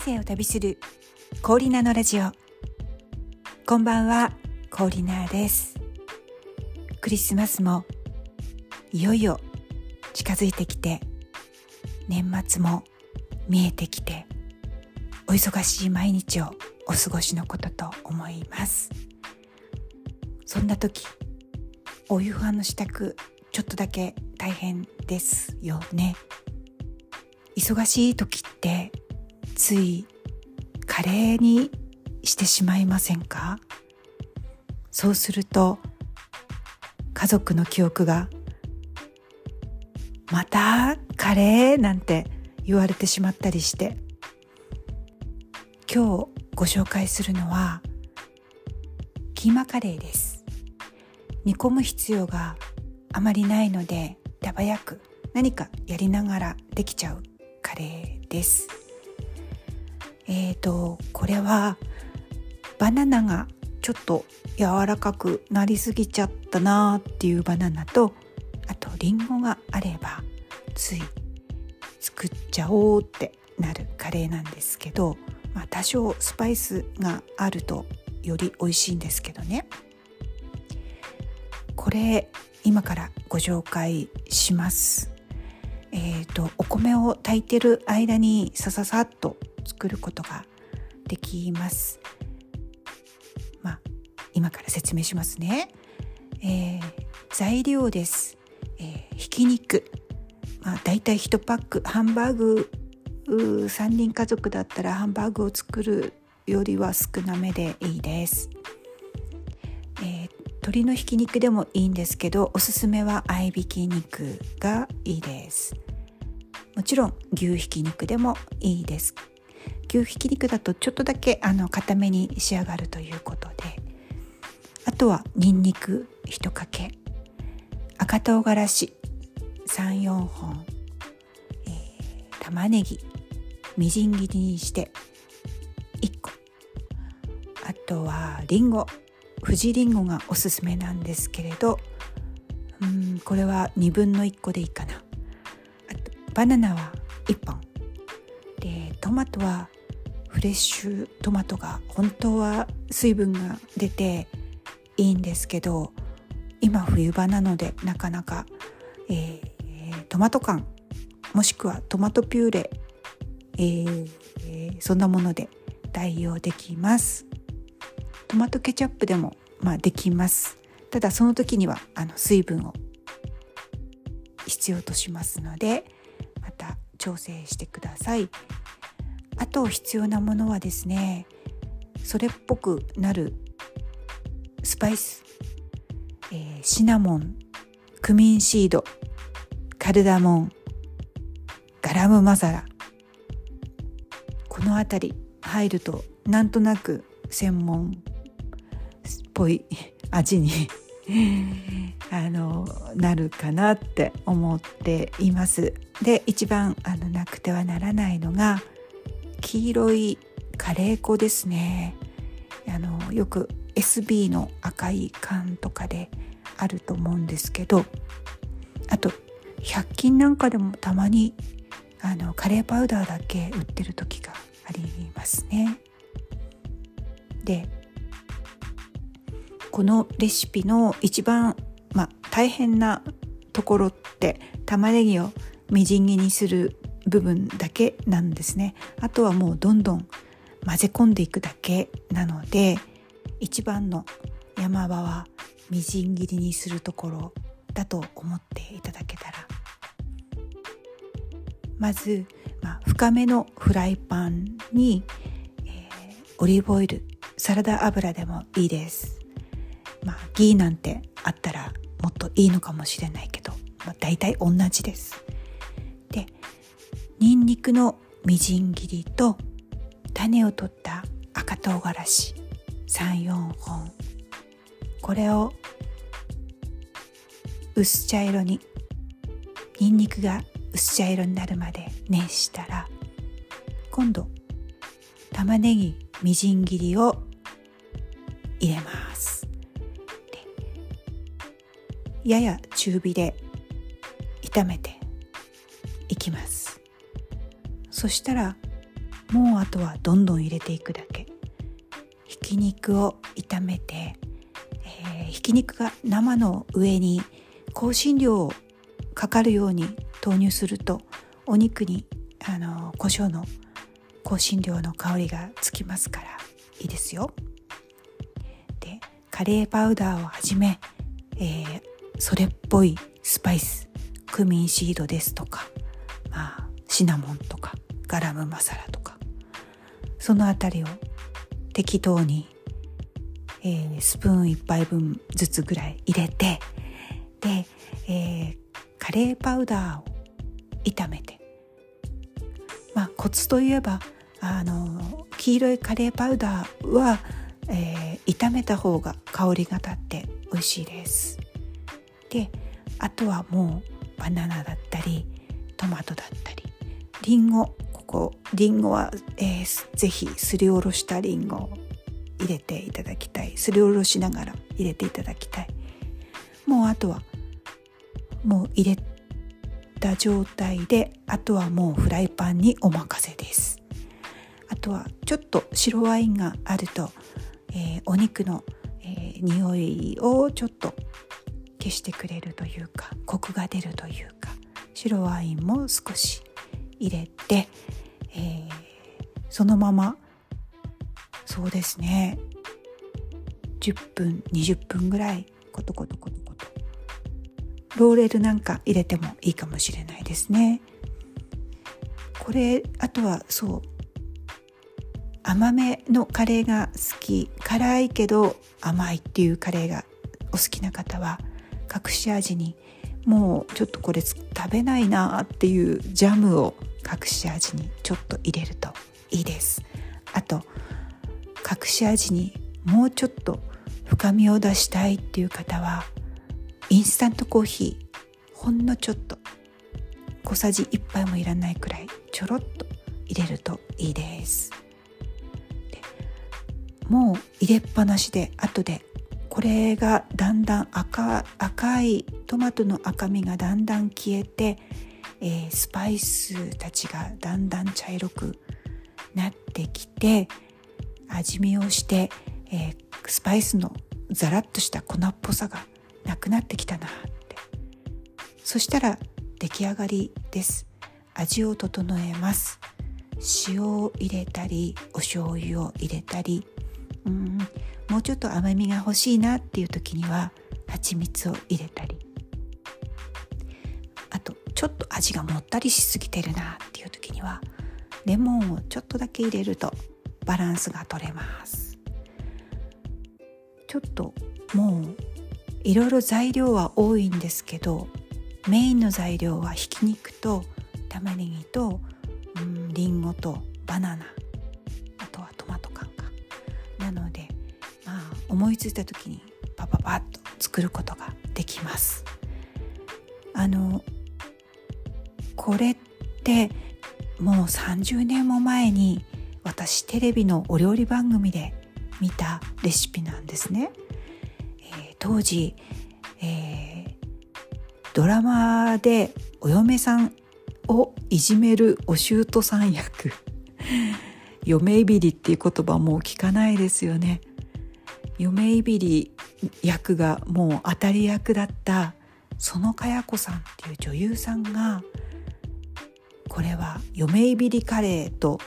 生を旅するコーリナのラジオ。こんばんはコーリナです。クリスマスもいよいよ近づいてきて年末も見えてきてお忙しい毎日をお過ごしのことと思います。そんな時お夕飯の支度ちょっとだけ大変ですよね。忙しい時ってついカレーにしてしまいませんか？そうすると家族の記憶がまたカレーなんて言われてしまったりして今日ご紹介するのはキーマカレーです。煮込む必要があまりないので手早く何かやりながらできちゃうカレーです。えーとこれはバナナがちょっと柔らかくなりすぎちゃったなっていうバナナとあとリンゴがあればつい作っちゃおうってなるカレーなんですけど、まあ、多少スパイスがあるとより美味しいんですけどね。これ今からご紹介します。えーと、とお米を炊いてる間にさささっと作ることができます。まあ今から説明しますね、えー、材料です、えー、ひき肉。まあ、大体1パック。ハンバーグ3人家族だったらハンバーグを作るよりは少なめでいいです、えー、鶏のひき肉でもいいんですけどおすすめは合いびき肉がいいです。もちろん牛ひき肉でもいいです。牛ひき肉だとちょっとだけあの固めに仕上がるということで。あとはにんにく1かけ。赤唐辛子。34本、えー、玉ねぎ。みじん切りにして。1個。あとはりんご富士りんごがおすすめなんですけれど。うんこれは2分の1個でいいかな。あとバナナは1本。トマトはフレッシュトマトが本当は水分が出ていいんですけど今冬場なのでなかなか、えー、トマト缶もしくはトマトピューレ、えー、そんなもので代用できます。トマトケチャップでも、まあ、できます。ただその時にはあの水分を必要としますのでまた調整してください。あと必要なものはですねそれっぽくなるスパイス、えー、シナモンクミンシードカルダモンガラムマサラこの辺り入るとなんとなく専門っぽい味に あのなるかなって思っています。で一番あのなくてはならないのが黄色いカレー粉ですね。あのよく SB の赤い缶とかであると思うんですけどあと100均なんかでもたまにあのカレーパウダーだけ売ってる時がありますね。でこのレシピの一番、まあ、大変なところって玉ねぎをみじん切りにする部分だけなんですね。あとはもうどんどん混ぜ込んでいくだけなので一番の山場はみじん切りにするところだと思っていただけたら。まず、まあ、深めのフライパンに、えー、オリーブオイルサラダ油でもいいです、まあ、ギーなんてあったらもっといいのかもしれないけど、まあ、大体同じです。にんにくのみじん切りと種を取った赤唐辛子。34本。これを薄茶色ににんにくが薄茶色になるまで熱したら今度玉ねぎみじん切りを入れます。やや中火で炒めていきます。そしたらもうあとはどんどん入れていくだけひき肉を炒めて、えー、ひき肉が生の上に香辛料をかかるように投入するとお肉にあの胡椒の香辛料の香りがつきますからいいですよ。でカレーパウダーをはじめ、えー、それっぽいスパイスクミンシードですとか、まあ、シナモンとかガラムマサラとかその辺りを適当に、えー、スプーン1杯分ずつぐらい入れてで、えー、カレーパウダーを炒めてまあコツといえばあの黄色いカレーパウダーは、えー、炒めた方が香りが立って美味しいです。であとはもうバナナだったりトマトだったりりんごここりんごは、えー、ぜひすりおろしたりんごを入れていただきたい。すりおろしながら入れていただきたい。もうあとはもう入れた状態であとはもうフライパンにお任せです。あとはちょっと白ワインがあると、えー、お肉の、えー、匂いをちょっと消してくれるというかコクが出るというか白ワインも少し入れて、えー、そのままそうですね。10分20分ぐらいコトコトコトコトローレルなんか入れてもいいかもしれないですね。これあとはそう甘めのカレーが好き。辛いけど甘いっていうカレーがお好きな方は隠し味にもうちょっとこれ食べないなっていうジャムを隠し味にちょっと入れるといいです。あと隠し味にもうちょっと深みを出したいっていう方はインスタントコーヒーほんのちょっと小さじ1杯もいらないくらいちょろっと入れるといいです。もう入れっぱなしで後でこれがだんだん赤赤いトマトの赤みがだんだん消えて、えー、スパイスたちがだんだん茶色くなってきて味見をして、えー、スパイスのザラッとした粉っぽさがなくなってきたなって。そしたら出来上がりです。味を整えます。塩を入れたりお醤油を入れたり。うんもうちょっと甘みが欲しいなっていう時には蜂蜜を入れたり。ちょっと味がもったりしすぎてるなっていう時にはレモンをちょっとだけ入れるとバランスが取れます。ちょっともういろいろ材料は多いんですけどメインの材料はひき肉と玉ねぎとうんりんごとバナナあとはトマト缶か。なのでまあ思いついた時にパパパッと作ることができます。あのこれってもう30年も前に私テレビのお料理番組で見たレシピなんですね、えー、当時、えー、ドラマでお嫁さんをいじめるお舅さん役。嫁いびりっていう言葉もう聞かないですよね。嫁いびり役がもう当たり役だった園かや子さんっていう女優さんがこれは嫁いびりカレーと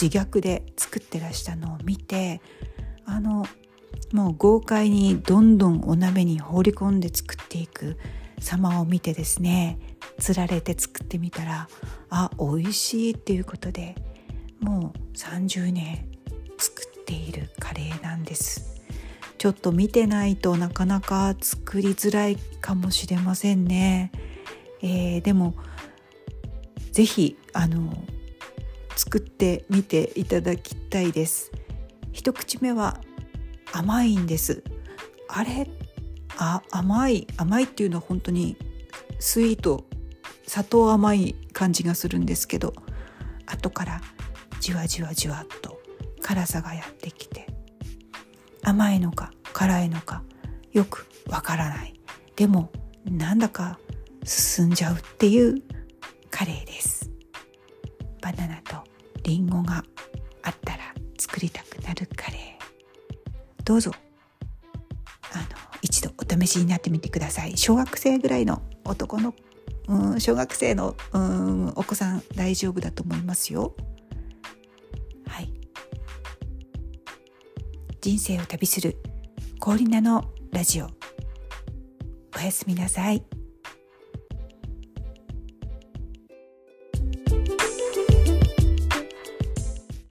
自虐で作ってらしたのを見てあのもう豪快にどんどんお鍋に放り込んで作っていく様を見てですねつられて作ってみたらあ美味しいっていうことでもう30年作っているカレーなんです。ちょっと見てないとなかなか作りづらいかもしれませんね。えー、でも是非あの作ってみていただきたいです。一口目は甘いんです。あれあ甘い甘いっていうのは本当にスイート砂糖甘い感じがするんですけど後からじわじわじわっと辛さがやってきて甘いのか辛いのかよくわからないでもなんだか進んじゃうっていうカレーです。バナナとリンゴがあったら作りたくなるカレー。どうぞ。あの一度お試しになってみてください。小学生ぐらいの男のうん小学生のうんお子さん大丈夫だと思いますよ。はい。人生を旅する氷菜のラジオ。おやすみなさい。